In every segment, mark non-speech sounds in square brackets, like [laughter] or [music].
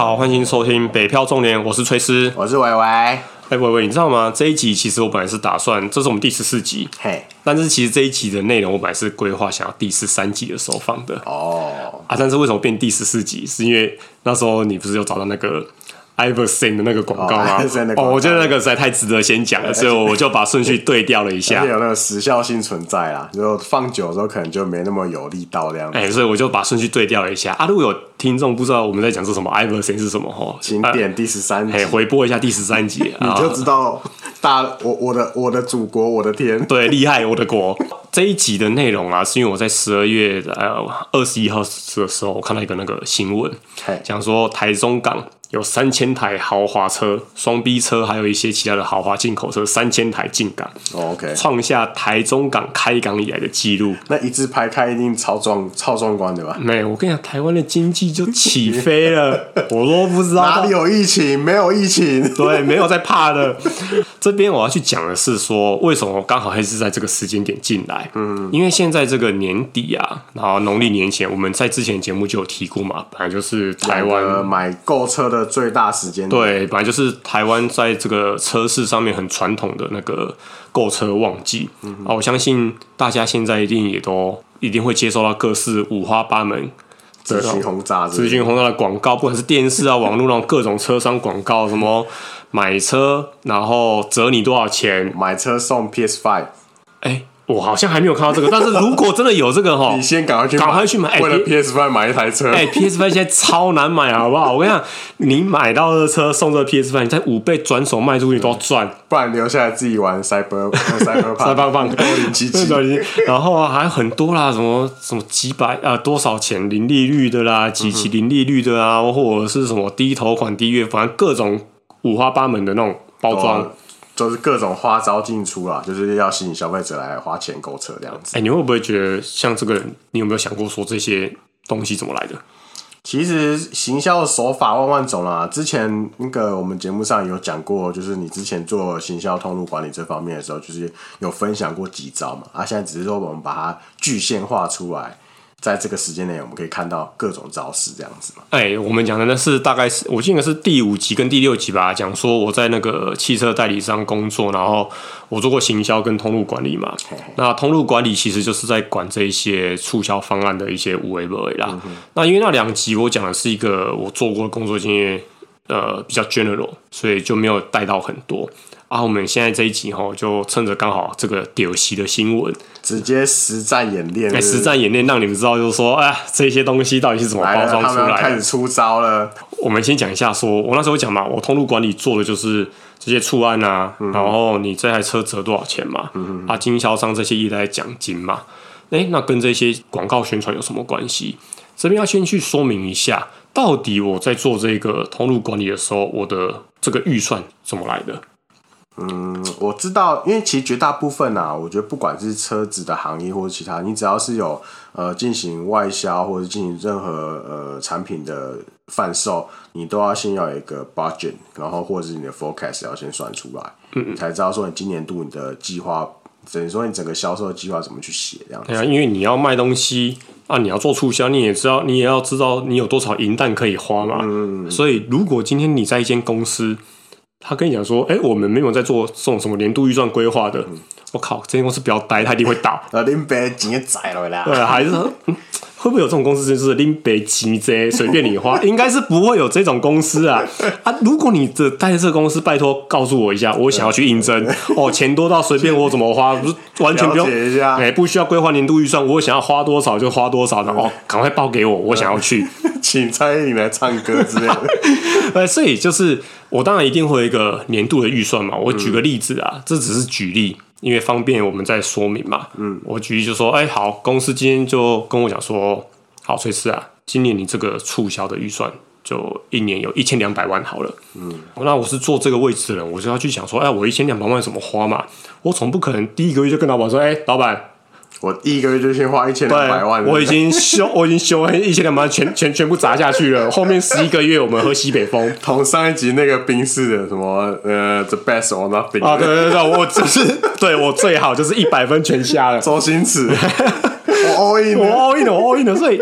好，欢迎收听《北漂重点》，我是崔斯，我是伟伟。哎，伟伟，你知道吗？这一集其实我本来是打算，这是我们第十四集，嘿，但是其实这一集的内容我本来是规划想要第十三集的时候放的哦，啊，但是为什么变第十四集？是因为那时候你不是有找到那个。Iverson 的那个广告吗？哦，我觉得那个实在太值得先讲了，所以我就把顺序对调了一下。[laughs] 有那个时效性存在啦，就放久的时候可能就没那么有力道这样子。哎，所以我就把顺序对调了一下啊。如果有听众不知道我们在讲是什么，Iverson 是什么哈，请点第十三集，回播一下第十三集，[laughs] 你就知道大我我的我的祖国，我的天，[laughs] 对，厉害，我的国。这一集的内容啊，是因为我在十二月呃二十一号的时候，我看到一个那个新闻，讲说台中港。有三千台豪华车、双 B 车，还有一些其他的豪华进口车，三千台进港，OK，创下台中港开港以来的记录。那一字排开一定超壮、超壮观的吧？没有，我跟你讲，台湾的经济就起飞了，[laughs] 我都不知道哪里有疫情，没有疫情，[laughs] 对，没有在怕的。这边我要去讲的是说，为什么刚好还是在这个时间点进来？嗯，因为现在这个年底啊，然后农历年前，我们在之前节目就有提过嘛，本来就是台湾买购车的。最大时间对，本来就是台湾在这个车市上面很传统的那个购车旺季。啊、嗯，我相信大家现在一定也都一定会接收到各式五花八门、资讯轰炸、资讯轰炸的广告，不管是电视啊、网络那种 [laughs] 各种车商广告，什么买车然后折你多少钱，买车送 PS Five，哎、欸。我好像还没有看到这个，但是如果真的有这个哈，[laughs] 你先赶快去，赶快去买。为了 PS Five 买一台车，哎，PS Five 现在超难买，好不好？我跟你讲，你买到的车送这 PS Five，你在五倍转手卖出去都要赚，不然留下来自己玩 Cyber Cyber [laughs] Cyberpunk 二零七七，然后还有很多啦，什么什么几百啊，多少钱零利率的啦，几期零利率的啊，或者是什么低头款低月，反正各种五花八门的那种包装。都是各种花招进出啦，就是要吸引消费者来花钱购车这样子。哎、欸，你会不会觉得像这个人？你有没有想过说这些东西怎么来的？其实行销的手法万万种啦。之前那个我们节目上有讲过，就是你之前做行销通路管理这方面的时候，就是有分享过几招嘛。啊，现在只是说我们把它具现化出来。在这个时间内，我们可以看到各种招式这样子嘛？哎、欸，我们讲的呢是大概是我记得是第五集跟第六集吧，讲说我在那个汽车代理商工作，然后我做过行销跟通路管理嘛。嘿嘿，那通路管理其实就是在管这一些促销方案的一些有的没的啦。嗯、那因为那两集我讲的是一个我做过的工作经验，呃，比较 general，所以就没有带到很多。啊，我们现在这一集哈，就趁着刚好这个屌席的新闻，直接实战演练。哎，实战演练让你们知道，就是说，哎，这些东西到底是怎么包装出来的？开始出招了。我们先讲一下说，说我那时候讲嘛，我通路管理做的就是这些促案啊，嗯、然后你这台车折多少钱嘛，嗯、啊，经销商这些一来奖金嘛，哎，那跟这些广告宣传有什么关系？这边要先去说明一下，到底我在做这个通路管理的时候，我的这个预算怎么来的？嗯，我知道，因为其实绝大部分啊，我觉得不管是车子的行业或者其他，你只要是有呃进行外销或者进行任何呃产品的贩售，你都要先要有一个 budget，然后或者是你的 forecast 要先算出来，嗯，嗯，才知道说你今年度你的计划，等于说你整个销售的计划怎么去写这样子。对啊，因为你要卖东西啊，你要做促销，你也知道，你也要知道你有多少银弹可以花嘛。嗯，嗯，所以如果今天你在一间公司。他跟你讲说：“哎、我们没有在做这种什么年度预算规划的。”我靠，这间公司不要待，他一定会倒。啊，[laughs] 林北钱宰了啦！对，还是会不会有这种公司？就是林北钱这随便你花，[laughs] 应该是不会有这种公司啊！啊，如果你的待在这个公司，拜托告诉我一下，我想要去应征哦。钱多到随便我怎么花，不是完全不用哎、欸，不需要规划年度预算，我想要花多少就花多少的哦，赶快报给我，我想要去，[laughs] 请蔡依林来唱歌之类的。呃，所以就是。我当然一定会有一个年度的预算嘛。我举个例子啊，嗯、这只是举例，因为方便我们再说明嘛。嗯，我举例就说，哎、欸，好，公司今天就跟我讲说，好，崔斯啊，今年你这个促销的预算就一年有一千两百万好了。嗯，那我是做这个位置的人，我就要去想说，哎、欸，我一千两百万怎么花嘛？我总不可能第一个月就跟老板说，哎、欸，老板。我第一个月就先花一千两百万，我已经修，[laughs] 我已经修完一千两百万，全全全部砸下去了。后面十一个月我们喝西北风，同上一集那个冰室的什么呃，the best or nothing 啊，对对对，我只是 [laughs] 对我最好就是一百分全瞎了。周星驰，[laughs] 我 all in，我 all in，我 all in 了，所以。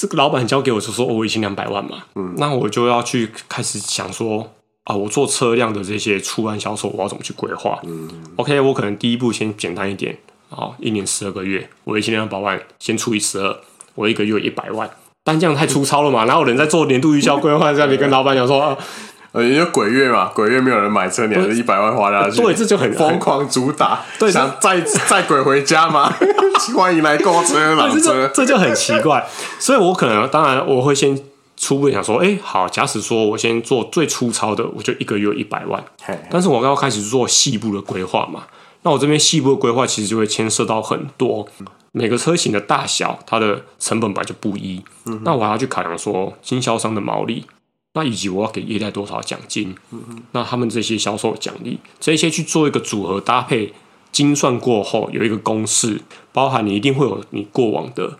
这个老板交给我就说，我已经两百万嘛，嗯，那我就要去开始想说啊，我做车辆的这些出案销售，我要怎么去规划？嗯，OK，我可能第一步先简单一点，好，一年十二个月，我一千两百万，先除以十二，我一个月一百万，但这样太粗糙了嘛？哪有人在做年度预销规划？这样你跟老板讲说啊。[laughs] 呃，因为鬼月嘛，鬼月没有人买车，你还是一百万花下去，对，这就很疯狂主打，对，想载载 [laughs] 鬼回家吗？[laughs] 欢迎来购车，老车这，这就很奇怪。所以我可能，当然我会先初步想说，哎、欸，好，假使说我先做最粗糙的，我就一个月一百万，但是我刚刚开始做细部的规划嘛，那我这边细部的规划其实就会牵涉到很多，每个车型的大小，它的成本本来就不一，嗯、那我还要去考量说经销商的毛利。那以及我要给业代多少奖金？嗯哼，那他们这些销售奖励，这些去做一个组合搭配，精算过后有一个公式，包含你一定会有你过往的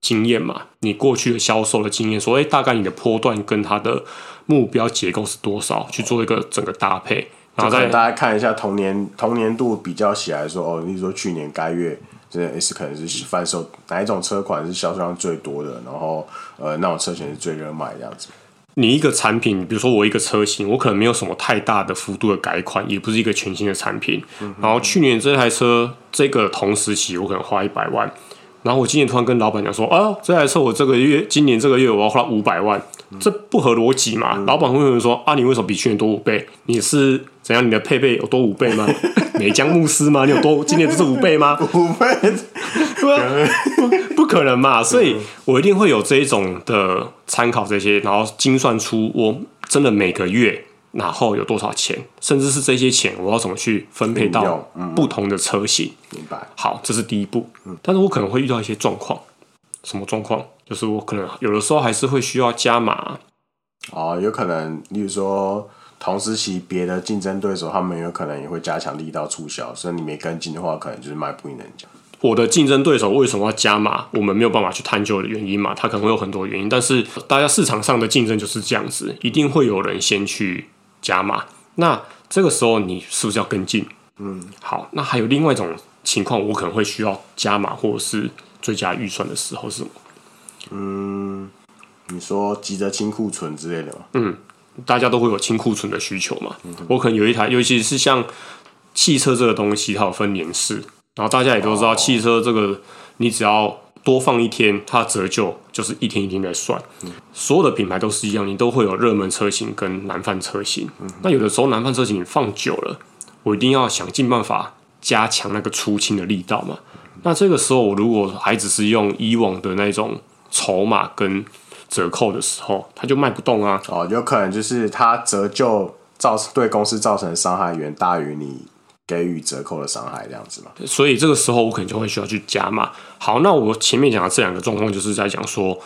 经验嘛，你过去的销售的经验，说诶，大概你的波段跟它的目标结构是多少，去做一个整个搭配，然后再大家看一下同年同年度比较起来说，哦，例如说去年该月这 S 可能是贩售哪一种车款是销售量最多的，然后呃那种车型是最热卖这样子。你一个产品，比如说我一个车型，我可能没有什么太大的幅度的改款，也不是一个全新的产品。嗯、然后去年这台车，这个同时期我可能花一百万，然后我今年突然跟老板讲说，啊，这台车我这个月，今年这个月我要花五百万，嗯、这不合逻辑嘛？嗯、老板会有人说，啊，你为什么比去年多五倍？你是怎样？你的配备有多五倍吗？[laughs] 美江牧师吗？你有多？今年不是五倍吗？[laughs] 五倍。[laughs] 对啊，不不可能嘛，所以我一定会有这一种的参考这些，然后精算出我真的每个月然后有多少钱，甚至是这些钱我要怎么去分配到不同的车型。明白。好，这是第一步。但是我可能会遇到一些状况，什么状况？就是我可能有的时候还是会需要加码。哦，有可能，例如说同时期别的竞争对手他们有可能也会加强力道促销，所以你没跟进的话，可能就是卖不赢人家。我的竞争对手为什么要加码？我们没有办法去探究的原因嘛，他可能会有很多原因。但是大家市场上的竞争就是这样子，一定会有人先去加码。那这个时候你是不是要跟进？嗯，好。那还有另外一种情况，我可能会需要加码或者是追加预算的时候是什么？嗯，你说急着清库存之类的吗？嗯，大家都会有清库存的需求嘛。嗯、我可能有一台，尤其是像汽车这个东西，它有分年式。然后大家也都知道，汽车这个你只要多放一天，它折旧就是一天一天在算。所有的品牌都是一样，你都会有热门车型跟难贩车型。那有的时候难贩车型你放久了，我一定要想尽办法加强那个出清的力道嘛。那这个时候我如果还只是用以往的那种筹码跟折扣的时候，它就卖不动啊。哦，有可能就是它折旧造对公司造成的伤害远大于你。给予折扣的伤害这样子嘛，所以这个时候我可能就会需要去加码。好，那我前面讲的这两个状况，就是在讲说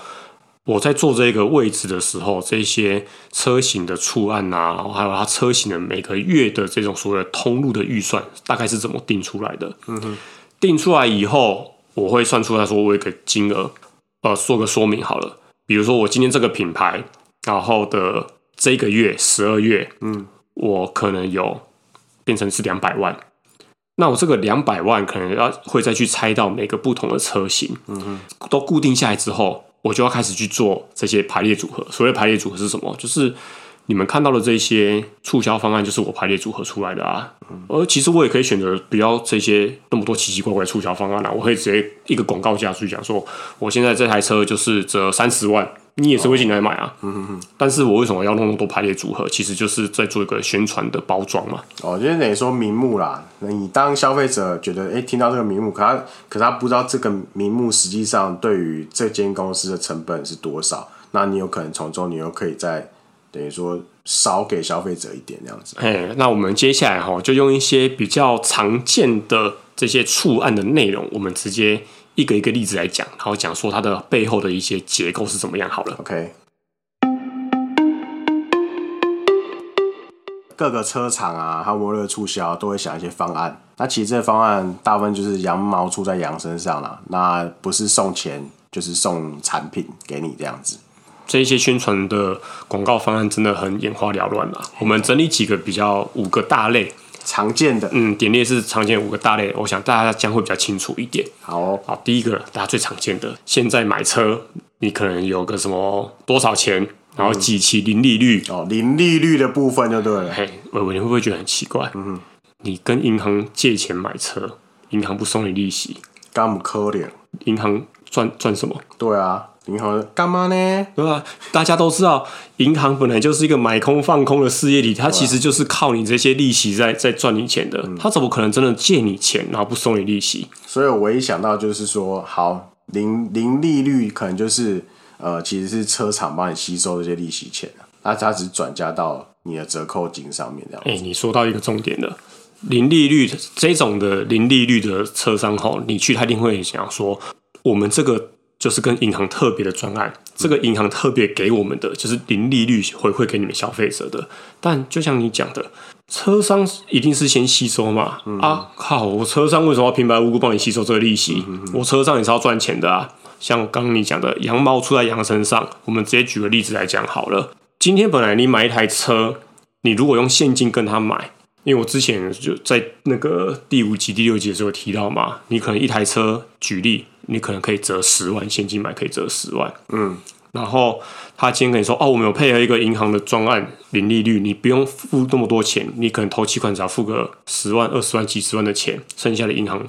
我在做这个位置的时候，这些车型的触案啊，然后还有它车型的每个月的这种所谓的通路的预算，大概是怎么定出来的？嗯哼，定出来以后，我会算出来说我有一个金额，呃，做个说明好了。比如说我今天这个品牌，然后的这个月十二月，嗯，我可能有。变成是两百万，那我这个两百万可能要会再去拆到每个不同的车型，嗯哼，都固定下来之后，我就要开始去做这些排列组合。所谓排列组合是什么？就是你们看到的这些促销方案，就是我排列组合出来的啊。而其实我也可以选择不要这些那么多奇奇怪怪的促销方案啊，我可以直接一个广告价去讲说，我现在这台车就是折三十万。你也是会进来买啊，嗯哼哼。但是我为什么要弄那么多排列组合？其实就是在做一个宣传的包装嘛。哦，就是等于说名目啦。那你当消费者觉得，哎、听到这个名目，可他可他不知道这个名目实际上对于这间公司的成本是多少，那你有可能从中你又可以在等于说少给消费者一点这样子。哎，那我们接下来哈，就用一些比较常见的这些触案的内容，我们直接。一个一个例子来讲，然后讲说它的背后的一些结构是怎么样好了。OK，各个车厂啊，还有摩托促销都会想一些方案。那其实这个方案大部分就是羊毛出在羊身上了。那不是送钱，就是送产品给你这样子。这一些宣传的广告方案真的很眼花缭乱了。我们整理几个比较五个大类。常见的，嗯，点列是常见五个大类，我想大家将会比较清楚一点。好、哦，好，第一个大家最常见的，现在买车你可能有个什么多少钱，然后几期零利率、嗯、哦，零利率的部分就对了。嘿，伟伟，你会不会觉得很奇怪？嗯哼，你跟银行借钱买车，银行不收你利息，干不可怜？银行赚赚什么？对啊。银行干嘛呢？对吧？大家都知道，银行本来就是一个买空放空的事业体，它其实就是靠你这些利息在在赚你钱的。它怎么可能真的借你钱，然后不收你利息？所以我一想到就是说，好，零零利率可能就是呃，其实是车厂帮你吸收这些利息钱，那它只转嫁到你的折扣金上面这样。哎、你说到一个重点了，零利率这种的零利率的车商吼，你去他一定会想说，我们这个。就是跟银行特别的专案，这个银行特别给我们的就是零利率回馈给你们消费者的。但就像你讲的，车商一定是先吸收嘛？嗯、啊靠！我车商为什么要平白无故帮你吸收这个利息？嗯、我车商也是要赚钱的啊。像刚刚你讲的，羊毛出在羊身上，我们直接举个例子来讲好了。今天本来你买一台车，你如果用现金跟他买，因为我之前就在那个第五集、第六集的时候提到嘛，你可能一台车举例。你可能可以折十万，现金买可以折十万。嗯，然后他今天跟你说，哦，我们有配合一个银行的专案，零利率，你不用付那么多钱，你可能投期款只要付个十万、二十万、几十万的钱，剩下的银行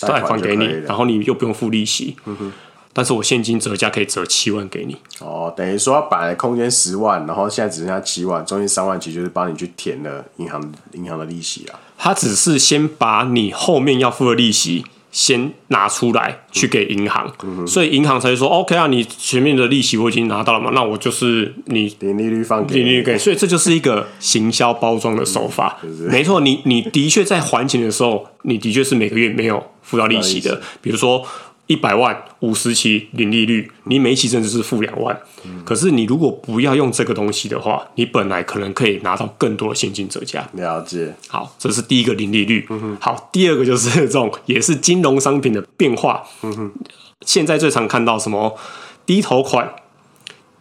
贷款给你，然后你又不用付利息。嗯哼，但是我现金折价可以折七万给你。哦，等于说他本来空间十万，然后现在只剩下七万，中间三万其实就是帮你去填了银行银行的利息啊。他只是先把你后面要付的利息。先拿出来去给银行，嗯、所以银行才会说 OK 啊，你前面的利息我已经拿到了嘛，那我就是你零利率放给。你，零利率给，所以这就是一个行销包装的手法，嗯就是、没错，你你的确在还钱的时候，你的确是每个月没有付到利息的，比如说。一百万五十期零利率，你每一期甚至是付两万。嗯、可是你如果不要用这个东西的话，你本来可能可以拿到更多的现金折价。了解。好，这是第一个零利率。嗯、哼好，第二个就是这种也是金融商品的变化。嗯、哼现在最常看到什么低头款、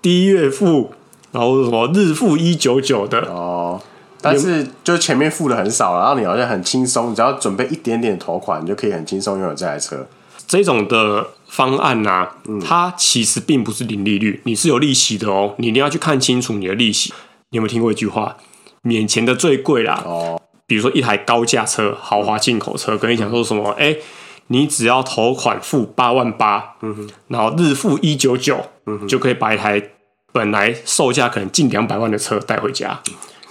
低月付，然后什么日付一九九的。哦。但是就前面付的很少，然后你好像很轻松，你只要准备一点点头款，你就可以很轻松拥有这台车。这种的方案呢、啊，它其实并不是零利率，你是有利息的哦。你一定要去看清楚你的利息。你有没有听过一句话？免钱的最贵啦。哦。比如说一台高价车、豪华进口车，跟你讲说什么？哎，你只要头款付八万八，嗯哼，然后日付一九九，嗯哼，就可以把一台本来售价可能近两百万的车带回家。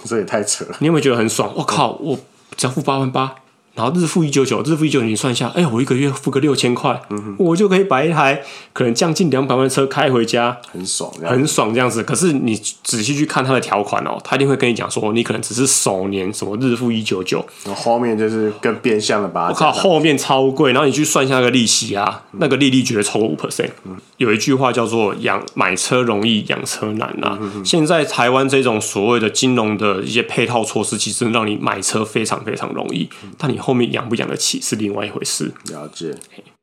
这也太扯了。你有没有觉得很爽？我靠，我只要付八万八。然后日付一九九，日付一九九，你算一下，哎，我一个月付个六千块，我就可以把一台可能将近两百万的车开回家，很爽，很爽这样子。可是你仔细去看它的条款哦，他一定会跟你讲说，你可能只是首年什么日付一九九，然后后面就是更变相的吧，我靠，后面超贵。然后你去算一下那个利息啊，嗯、那个利率绝对超过五 percent。嗯、有一句话叫做“养买车容易养车难”啊。现在台湾这种所谓的金融的一些配套措施，其实让你买车非常非常容易，嗯、但你后面养不养得起是另外一回事。了解。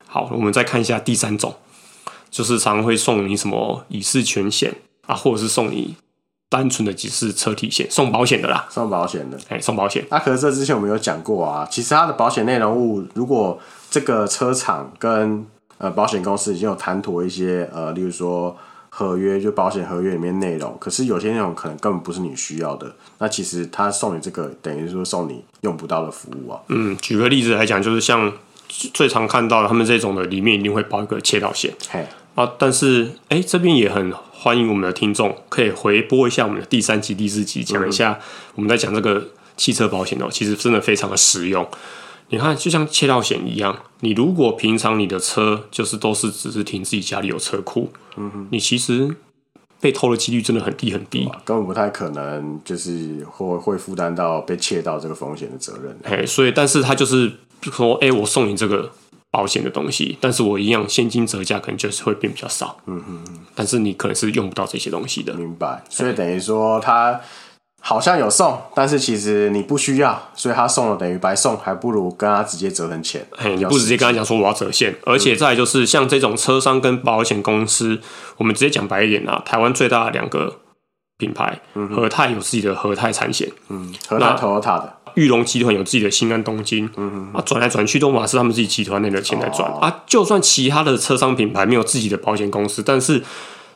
好，我们再看一下第三种，就是常常会送你什么乙式全险啊，或者是送你单纯的只是车体险，送保险的啦，送保险的，哎，送保险。那、啊、可是这之前我们有讲过啊，其实它的保险内容物，如果这个车厂跟呃保险公司已经有谈妥一些呃，例如说。合约就保险合约里面内容，可是有些内容可能根本不是你需要的，那其实他送你这个，等于说送你用不到的服务啊。嗯，举个例子来讲，就是像最常看到的，他们这种的里面一定会包一个窃盗险。嘿啊，但是哎、欸，这边也很欢迎我们的听众可以回播一下我们的第三集、第四集，讲一下我们在讲这个汽车保险哦，其实真的非常的实用。你看，就像窃盗险一样，你如果平常你的车就是都是只是停自己家里有车库，嗯哼，你其实被偷的几率真的很低很低，根本不太可能就是会会负担到被窃盗这个风险的责任。嘿，所以，但是他就是说，哎、欸，我送你这个保险的东西，但是我一样现金折价可能就是会变比较少，嗯哼嗯，但是你可能是用不到这些东西的，明白？所以等于说他。好像有送，但是其实你不需要，所以他送了等于白送，还不如跟他直接折成钱。嘿，你不直接跟他讲说我要折现，而且再来就是像这种车商跟保险公司，我们直接讲白一点啊，台湾最大的两个品牌，和泰有自己的和泰产险，嗯，和泰 Toyota 的，裕隆集团有自己的新安东京，嗯哼。啊，转来转去都嘛是他们自己集团内的钱在转、哦、啊，就算其他的车商品牌没有自己的保险公司，但是。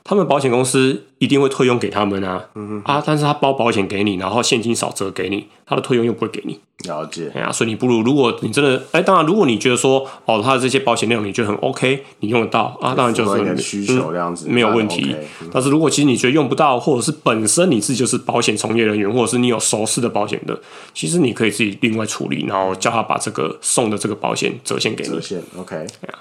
他们保险公司一定会退佣给他们啊，嗯哼啊，但是他包保险给你，然后现金少折给你，他的退佣又不会给你。了解。哎呀，所以你不如，如果你真的，哎，当然，如果你觉得说，哦，他的这些保险内容你觉得很 OK，你用得到啊，当然就是你的需求这样子、嗯、没有问题。OK 嗯、但是如果其实你觉得用不到，或者是本身你自己就是保险从业人员，或者是你有熟识的保险的，其实你可以自己另外处理，然后叫他把这个送的这个保险折现给你。折现，OK。哎呀。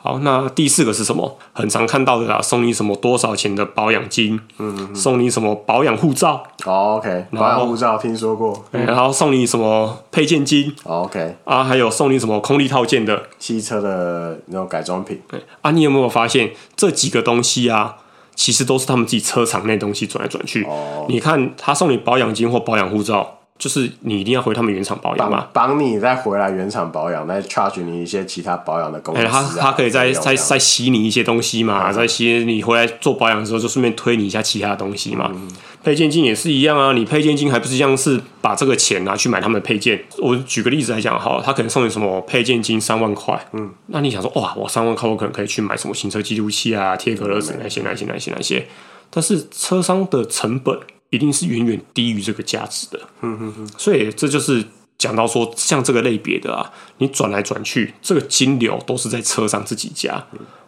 好，那第四个是什么？很常看到的啦，送你什么多少钱的保养金？嗯哼，送你什么保养护照？哦，OK，保养护照听说过。然后送你什么配件金？哦，OK，啊，还有送你什么空力套件的汽车的那种改装品。对啊，你有没有发现这几个东西啊，其实都是他们自己车厂内东西转来转去。哦，你看他送你保养金或保养护照。就是你一定要回他们原厂保养嘛，帮你再回来原厂保养，再 charge 你一些其他保养的工资、啊。他他可以再再再吸你一些东西嘛，再、嗯、吸你回来做保养的时候，就顺便推你一下其他的东西嘛。嗯、配件金也是一样啊，你配件金还不是一样是把这个钱拿去买他们的配件？我举个例子来讲，好，他可能送你什么配件金三万块，嗯，那你想说哇，我三万块我可能可以去买什么行车记录器啊、贴隔热纸那些那些那些那些，但是车商的成本。一定是远远低于这个价值的，嗯嗯嗯，所以这就是讲到说，像这个类别的啊，你转来转去，这个金流都是在车上自己加，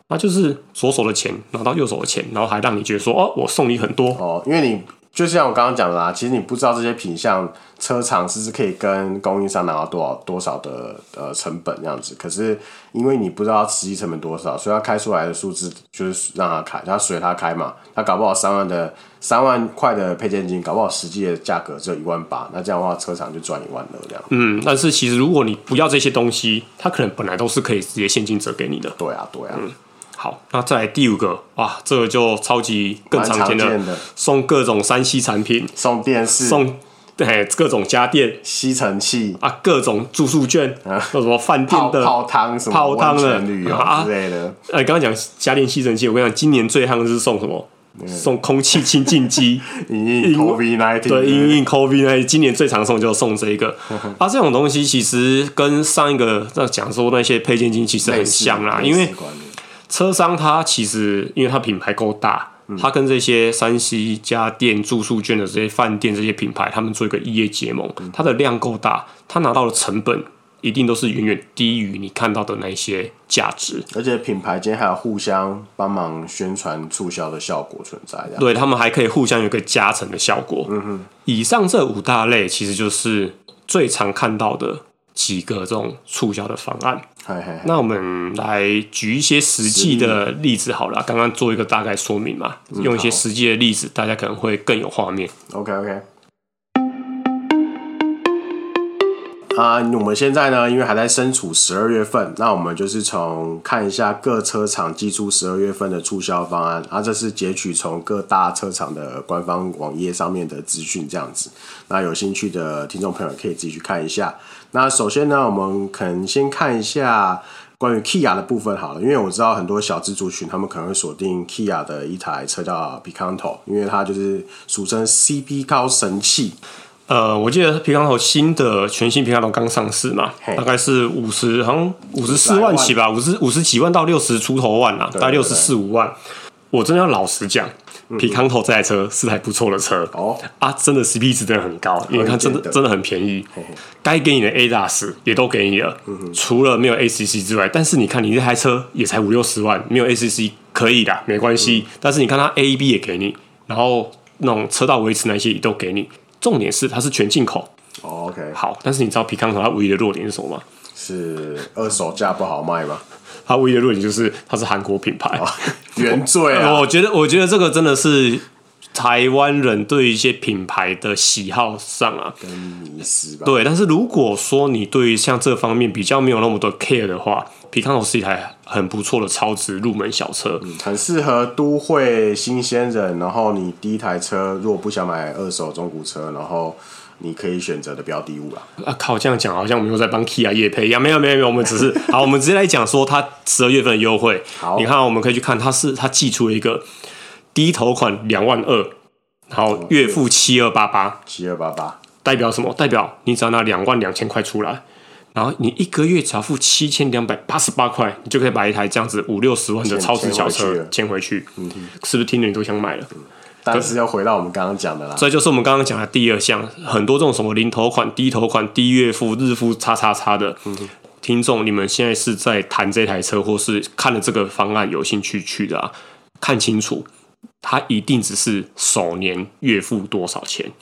那就是左手的钱拿到右手的钱，然后还让你觉得说，哦，我送你很多哦，因为你。就像我刚刚讲的啦，其实你不知道这些品相，车厂是不是可以跟供应商拿到多少多少的呃成本这样子。可是因为你不知道实际成本多少，所以他开出来的数字就是让他开，他随他开嘛。他搞不好三万的三万块的配件金，搞不好实际的价格只有一万八，那这样的话车厂就赚一万了这样。嗯，但是其实如果你不要这些东西，他可能本来都是可以直接现金折给你的。对啊，对啊。嗯好，那再来第五个，哇，这个就超级更常见的，的。送各种三 C 产品，送电视，送对各种家电，吸尘器。啊，各种住宿券，啊，什么饭店的泡汤什么泡汤的旅游啊。之类的。哎，刚刚讲家电吸尘器，我跟你讲，今年最夯的是送什么？送空气清净机，[laughs] 因应 COVID-19，对，因应 COVID-19，今年最常送就送这一个。[laughs] 啊，这种东西其实跟上一个在讲说那些配件金其实很像啦，因为。车商它其实，因为它品牌够大，它跟这些山西家电、住宿券的这些饭店这些品牌，他们做一个异业结盟，它的量够大，它拿到的成本一定都是远远低于你看到的那些价值。而且品牌间还有互相帮忙宣传促销的效果存在，对，他们还可以互相有一个加成的效果。嗯哼，以上这五大类其实就是最常看到的几个这种促销的方案。那我们来举一些实际的例子好了，刚刚做一个大概说明嘛，用一些实际的例子，大家可能会更有画面。OK OK。啊，我们现在呢，因为还在身处十二月份，那我们就是从看一下各车厂寄出十二月份的促销方案，啊，这是截取从各大车厂的官方网页上面的资讯，这样子。那有兴趣的听众朋友可以自己去看一下。那首先呢，我们可能先看一下关于 Kia 的部分好了，因为我知道很多小资族群他们可能会锁定 Kia 的一台车叫 Picanto，因为它就是俗称 CP 高神器。呃，我记得 Picanto 新的全新 Picanto 刚上市嘛，大概是五十，好像五十四万起吧，五十五十几万到六十出头万啊，大概六十四五万。我真的要老实讲。皮康头这台车是台不错的车哦啊，真的 CP 值真的很高，因为它真的真的很便宜，该给你的 ADAS 也都给你了，除了没有 ACC 之外，但是你看你这台车也才五六十万，没有 ACC 可以的，没关系。但是你看它 AEB 也给你，然后那种车道维持那些也都给你，重点是它是全进口。OK，好，但是你知道皮康头它唯一的弱点是什么吗？是二手价不好卖吗？它唯一的弱点就是它是韩国品牌，哦、原罪啊！[laughs] 我觉得，我觉得这个真的是台湾人对一些品牌的喜好上啊，跟迷失吧。对，但是如果说你对于像这方面比较没有那么多 care 的话，皮康诺是一台很不错的超值入门小车，嗯、很适合都会新鲜人。然后你第一台车如果不想买二手中古车，然后。你可以选择的标的物啦。啊靠！这样讲好像我们又在帮 Kia 业配一样。没有没有没有，我们只是 [laughs] 好，我们直接来讲说它十二月份的优惠。好，你看我们可以去看，它是它寄出了一个低头款两万二，然后月付七二八八，七二八八，代表什么？代表你只要拿两万两千块出来，然后你一个月只要付七千两百八十八块，你就可以把一台这样子五六十万的超值小车捡回去，嗯，是不是听着你都想买了？但是要回到我们刚刚讲的啦，这就是我们刚刚讲的第二项，很多这种什么零头款、低头款、低月付、日付叉叉叉的。嗯听众，你们现在是在谈这台车，或是看了这个方案有兴趣去的啊？看清楚，它一定只是首年月付多少钱？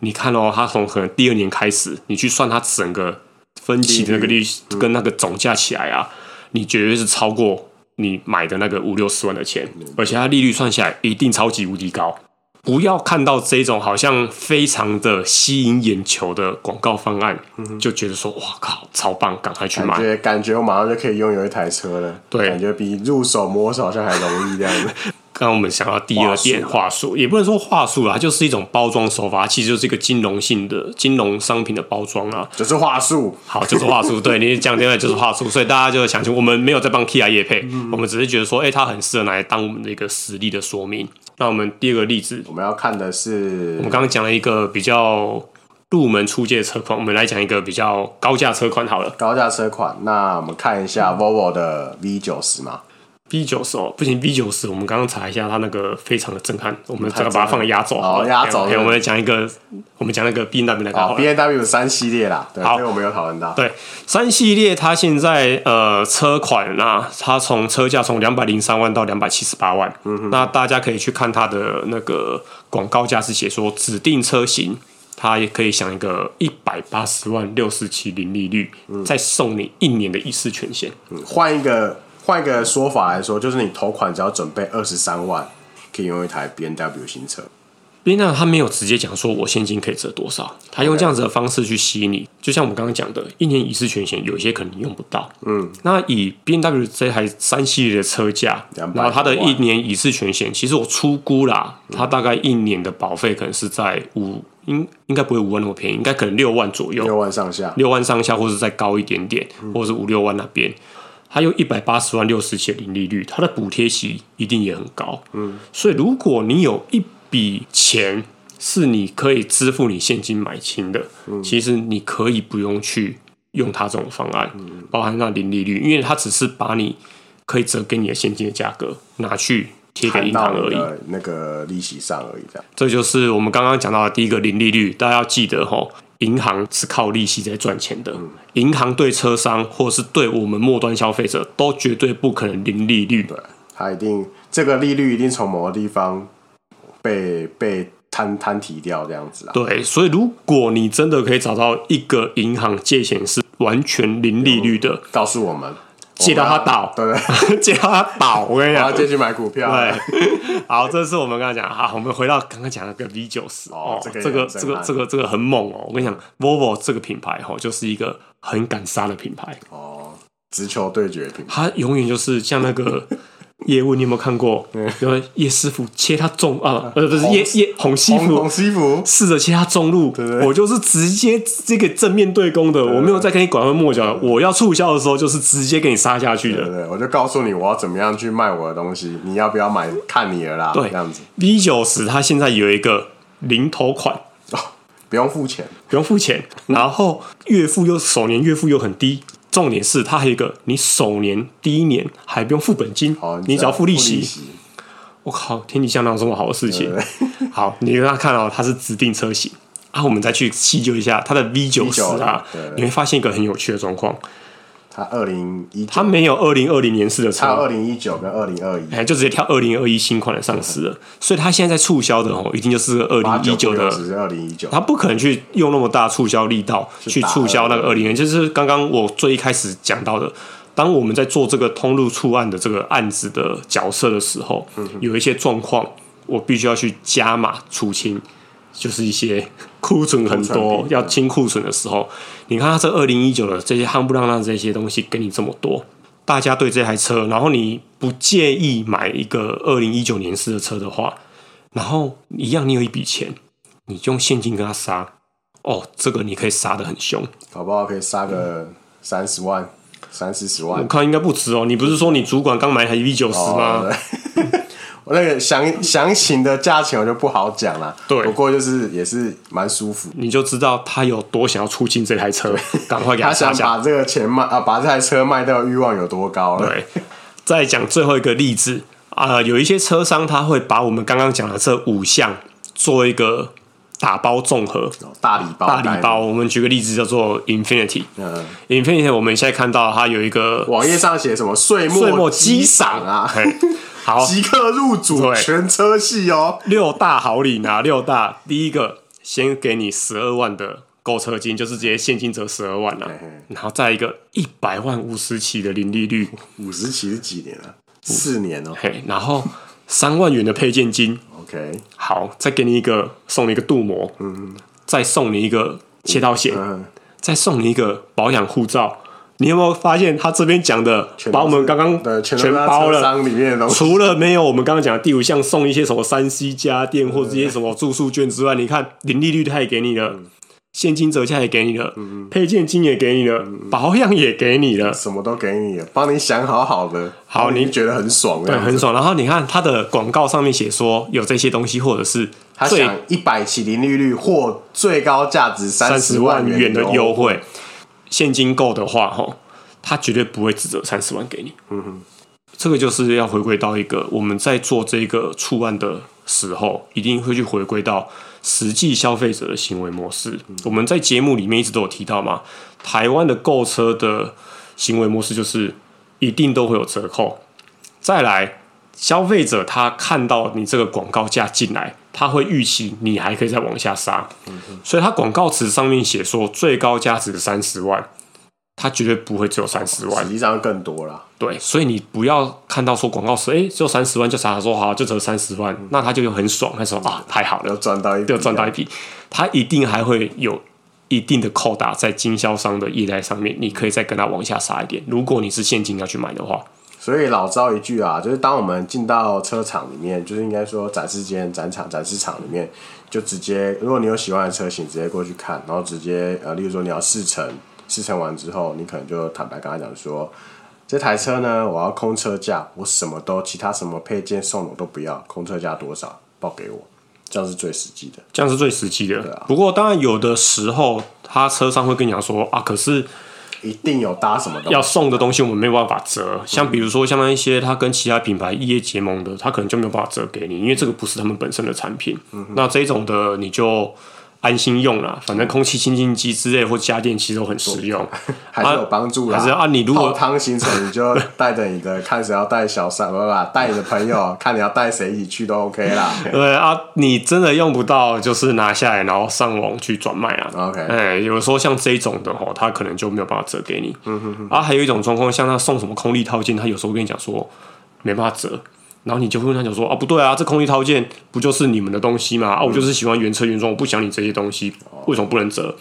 你看哦，它从可能第二年开始，你去算它整个分期的那个利率跟那个总价起来啊，你绝对是超过你买的那个五六十万的钱，而且它利率算起来一定超级无敌高。不要看到这种好像非常的吸引眼球的广告方案，嗯、就觉得说哇靠，超棒，赶快去买。感觉感觉我马上就可以拥有一台车了，对，感觉比入手摸手好像还容易这样子。[laughs] 刚刚我们想到第二点话术，也不能说话术啦，就是一种包装手法，其实就是一个金融性的金融商品的包装啊，就是话术。好，就是话术。[laughs] 对，你讲的就是话术，所以大家就想起我们没有在帮 Kia 业配，嗯、我们只是觉得说，哎、欸，它很适合拿来当我们的一个实力的说明。那我们第二个例子，我们要看的是，我们刚刚讲了一个比较入门初阶的车款，我们来讲一个比较高价车款好了。高价车款，那我们看一下 Volvo 的 V 九十嘛。V 九十哦，不行，V 九十我们刚刚查一下，它那个非常的震撼，我们这个把它放在压轴，好，压轴。我们来讲一个，我们讲那个 B N W 那个好，BMW 三系列啦，对，好，我们有讨论到。对，三系列它现在呃车款啊，它从车价从两百零三万到两百七十八万，嗯哼，那大家可以去看它的那个广告价是写说指定车型，它也可以享一个一百八十万六四七零利率，嗯、再送你一年的一次权限，嗯，换一个。换一个说法来说，就是你头款只要准备二十三万，可以拥有一台 B N W 新车。B N W 他没有直接讲说我现金可以折多少，他用这样子的方式去吸引你。就像我们刚刚讲的，一年一次全险，有些可能用不到。嗯，那以 B N W 这台三系列的车价，然后它的一年一次全险，其实我出估啦，它大概一年的保费可能是在五，应应该不会五万那么便宜，应该可能六万左右，六万上下，六万上下，或者再高一点点，或者是五六万那边。它有一百八十万六十期零利率，它的补贴息一定也很高。嗯，所以如果你有一笔钱是你可以支付你现金买清的，嗯，其实你可以不用去用它这种方案，嗯，包含那零利率，因为它只是把你可以折给你的现金的价格拿去贴给银行而已，那个利息上而已。这样，这就是我们刚刚讲到的第一个零利率，大家要记得齁。银行是靠利息在赚钱的，银行对车商或是对我们末端消费者都绝对不可能零利率。的，它一定这个利率一定从某个地方被被摊摊提掉这样子啊。对，所以如果你真的可以找到一个银行借钱是完全零利率的，告诉我们。借到他倒，对对，[laughs] 借到他倒。我跟你讲，借去买股票。对，[laughs] 好，这是我们刚刚讲。好，我们回到刚刚讲那个 V 九十哦，这个这个这个这个这个很猛哦。我跟你讲，Volvo 这个品牌哦，就是一个很敢杀的品牌哦，直球对决品牌，它永远就是像那个。叶问，你有没有看过？因为叶师傅切他中啊，呃，不是叶叶洪师傅，洪师傅试着切他中路，对对对，我就是直接这个正面对攻的，我没有在跟你拐弯抹角。我要促销的时候，就是直接给你杀下去的。对，我就告诉你我要怎么样去卖我的东西，你要不要买？看你了啦。对，这样子。V 九十它现在有一个零头款哦，不用付钱，不用付钱，然后月付又首年月付又很低。重点是它还有一个，你首年第一年还不用付本金，哦、你只要付利息。我靠，天底下哪有这么好的事情？好，你让他看到它是指定车型啊，我们再去细究一下它的 V 九十啊，你会发现一个很有趣的状况。它二零一，他没有二零二零年式的车，它二零一九跟二零二一，哎，就直接跳二零二一新款的上市了。嗯、所以他现在在促销的哦，一定就是二零一九的，只是二零一九，他不可能去用那么大促销力道去促销那个二零年，就是刚刚我最一开始讲到的，当我们在做这个通路触案的这个案子的角色的时候，嗯、有一些状况，我必须要去加码出清。就是一些 [laughs] 库存很多要清库存的时候，你看他这二零一九的这些夯不啷当这些东西给你这么多，大家对这台车，然后你不介意买一个二零一九年式的车的话，然后一样你有一笔钱，你就用现金跟他杀，哦，这个你可以杀的很凶，好不好？可以杀个三十万、三四十万，我看应该不止哦。你不是说你主管刚买一台 V 九十吗？哦我那个详详情的价钱我就不好讲了。对，不过就是也是蛮舒服，你就知道他有多想要出清这台车，赶快给他他想把这个钱卖啊，把这台车卖掉的欲望有多高了。对，再讲最后一个例子啊、呃，有一些车商他会把我们刚刚讲的这五项做一个。打包综合，大礼包，大礼包。我们举个例子，叫做 Infinity。嗯，Infinity，我们现在看到它有一个网页上写什么岁末机赏啊？好，即刻入主全车系哦。六大好礼拿，六大，第一个先给你十二万的购车金，就是直接现金折十二万了。然后再一个一百万五十起的零利率，五十起是几年啊？四年哦。嘿，然后三万元的配件金。OK，好，再给你一个，送你一个镀膜，嗯，再送你一个切刀险，嗯，再送你一个保养护照。你有没有发现他这边讲的，把我们刚刚全包了？除了没有我们刚刚讲的第五项送一些什么三 C 家电或者一些什么住宿券之外，你看零利率他也给你了。嗯现金折价也给你了，嗯、配件金也给你了，嗯、保养也给你了，什么都给你了，帮你想好好的，好，你觉得很爽，对，很爽。然后你看他的广告上面写说有这些东西，或者是他想一百起零利率或最高价值三十万元的优惠，现金够的话，哈，他绝对不会只折三十万给你。嗯哼，这个就是要回归到一个我们在做这个触案的时候，一定会去回归到。实际消费者的行为模式，我们在节目里面一直都有提到嘛。台湾的购车的行为模式就是一定都会有折扣。再来，消费者他看到你这个广告价进来，他会预期你还可以再往下杀，所以他广告词上面写说最高价值三十万。他绝对不会只有三十万，实际上更多了。对，所以你不要看到说广告词，哎，只有三十万就傻傻说好，就只有三十万，嗯、那他就很爽，他说啊，太好了，要赚到一笔，要赚到一笔。他一定还会有一定的扣打在经销商的业态上面，你可以再跟他往下杀一点。如果你是现金要去买的话，所以老招一句啊，就是当我们进到车厂里面，就是应该说展示间、展场、展示场里面，就直接，如果你有喜欢的车型，直接过去看，然后直接呃，例如说你要试乘。试乘完之后，你可能就坦白跟他讲说，这台车呢，我要空车价，我什么都，其他什么配件送我都不要，空车价多少报给我，这样是最实际的，这样是最实际的。对啊。不过当然有的时候，他车上会跟你讲说啊，可是一定有搭什么东西，要送的东西我们没有办法折，像比如说像那一些他跟其他品牌异业结盟的，他可能就没有办法折给你，因为这个不是他们本身的产品。嗯。那这种的你就。安心用啦，反正空气清净机之类或家电其实都很实用，[laughs] 还是有帮助的。还是啊，你如果汤行程，你就带着你的，看谁要带小三，不不，带你的朋友，[laughs] 看你要带谁一起去都 OK 啦。[laughs] 对啊，你真的用不到，就是拿下来然后上网去转卖啊。OK，哎，有时候像这种的哦，他可能就没有办法折给你。嗯哼哼。啊，还有一种状况，像他送什么空力套件，他有时候跟你讲说没办法折。然后你就会跟他讲说啊，不对啊，这空力套件不就是你们的东西吗？啊，我就是喜欢原车原装，我不想你这些东西，为什么不能折？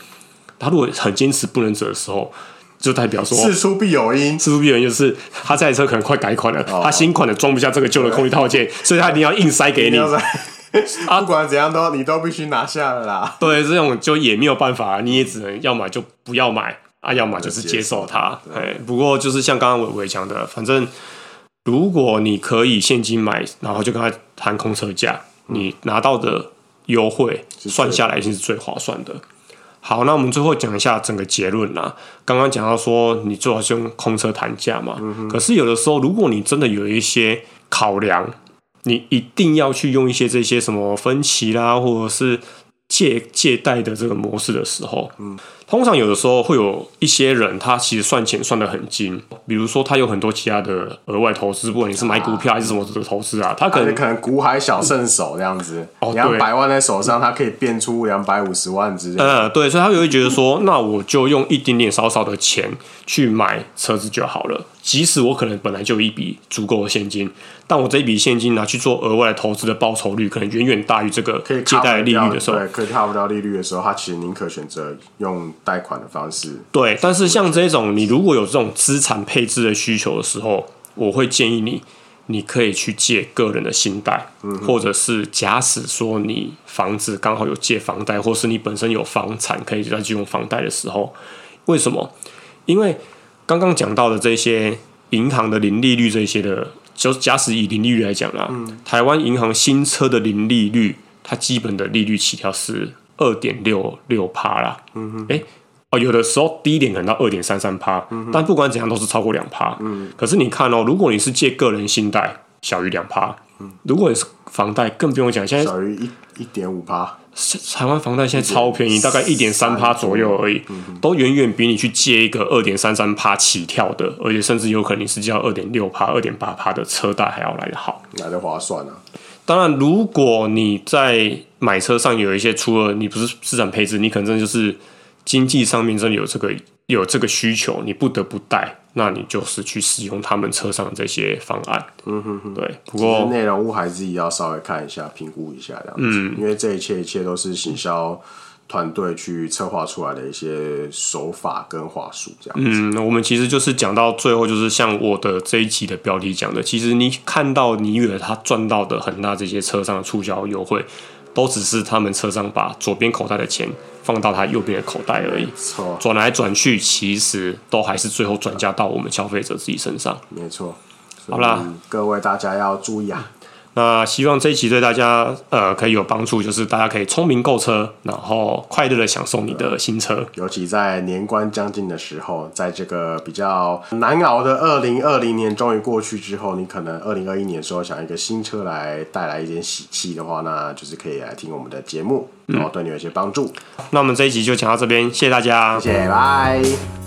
他如果很坚持不能折的时候，就代表说事出必有因，事出必有因就是他这台车可能快改款了，哦、他新款的装不下这个旧的空力套件，[laughs] 所以他一定要硬塞给你。[laughs] 啊，不管怎样都你都必须拿下了啦。对，这种就也没有办法，你也只能要买就不要买啊，要么就是接受它。哎，不过就是像刚刚伟伟讲的，反正。如果你可以现金买，然后就跟他谈空车价，你拿到的优惠算下来是最划算的。好，那我们最后讲一下整个结论啦。刚刚讲到说，你最好是用空车谈价嘛。可是有的时候，如果你真的有一些考量，你一定要去用一些这些什么分期啦，或者是借借贷的这个模式的时候，嗯。通常有的时候会有一些人，他其实算钱算得很精，比如说他有很多其他的额外投资，不管你是买股票还是什么的投资啊，他可能可能股海小胜手这样子，两百万在手上，他可以变出两百五十万之类。呃，对，所以他就会觉得说，那我就用一点点少少的钱去买车子就好了，即使我可能本来就有一笔足够的现金。但我这一笔现金拿去做额外投资的报酬率，可能远远大于这个可以借贷利率的时候，对，可以差不到利率的时候，他其实宁可选择用贷款的方式。对，但是像这种，你如果有这种资产配置的需求的时候，我会建议你，你可以去借个人的信贷，嗯，或者是假使说你房子刚好有借房贷，或是你本身有房产可以再去用房贷的时候，为什么？因为刚刚讲到的这些银行的零利率这些的。就假使以零利率来讲啦，嗯、台湾银行新车的零利率，它基本的利率起跳是二点六六趴啦。嗯哼，哎、欸，哦，有的时候低一点可能到二点三三趴，嗯、但不管怎样都是超过两趴。嗯，可是你看哦，如果你是借个人信贷，小于两趴。嗯，如果你是房贷，更不用讲，现在小于一一点五趴。台湾房贷现在超便宜，大概一点三趴左右而已，嗯、都远远比你去借一个二点三三趴起跳的，而且甚至有可能你是交二点六趴、二点八趴的车贷还要来的好，来得划算啊！当然，如果你在买车上有一些，除了你不是资产配置，你可能真的就是经济上面真的有这个有这个需求，你不得不贷。那你就是去使用他们车上的这些方案，嗯哼哼，对。不过内容物还是要稍微看一下、评估一下这样子，嗯，因为这一切一切都是行销团队去策划出来的一些手法跟话术这样子。嗯，我们其实就是讲到最后，就是像我的这一集的标题讲的，其实你看到你以为他赚到的很大这些车上的促销优惠，都只是他们车上把左边口袋的钱。放到他右边的口袋而已，错，转来转去，其实都还是最后转嫁到我们消费者自己身上。没错，好啦，各位大家要注意啊。那希望这一期对大家呃可以有帮助，就是大家可以聪明购车，然后快乐的享受你的新车。尤其在年关将近的时候，在这个比较难熬的二零二零年终于过去之后，你可能二零二一年的时候想一个新车来带来一点喜气的话，那就是可以来听我们的节目，然后对你有一些帮助。那我们这一集就讲到这边，谢谢大家，谢谢，拜。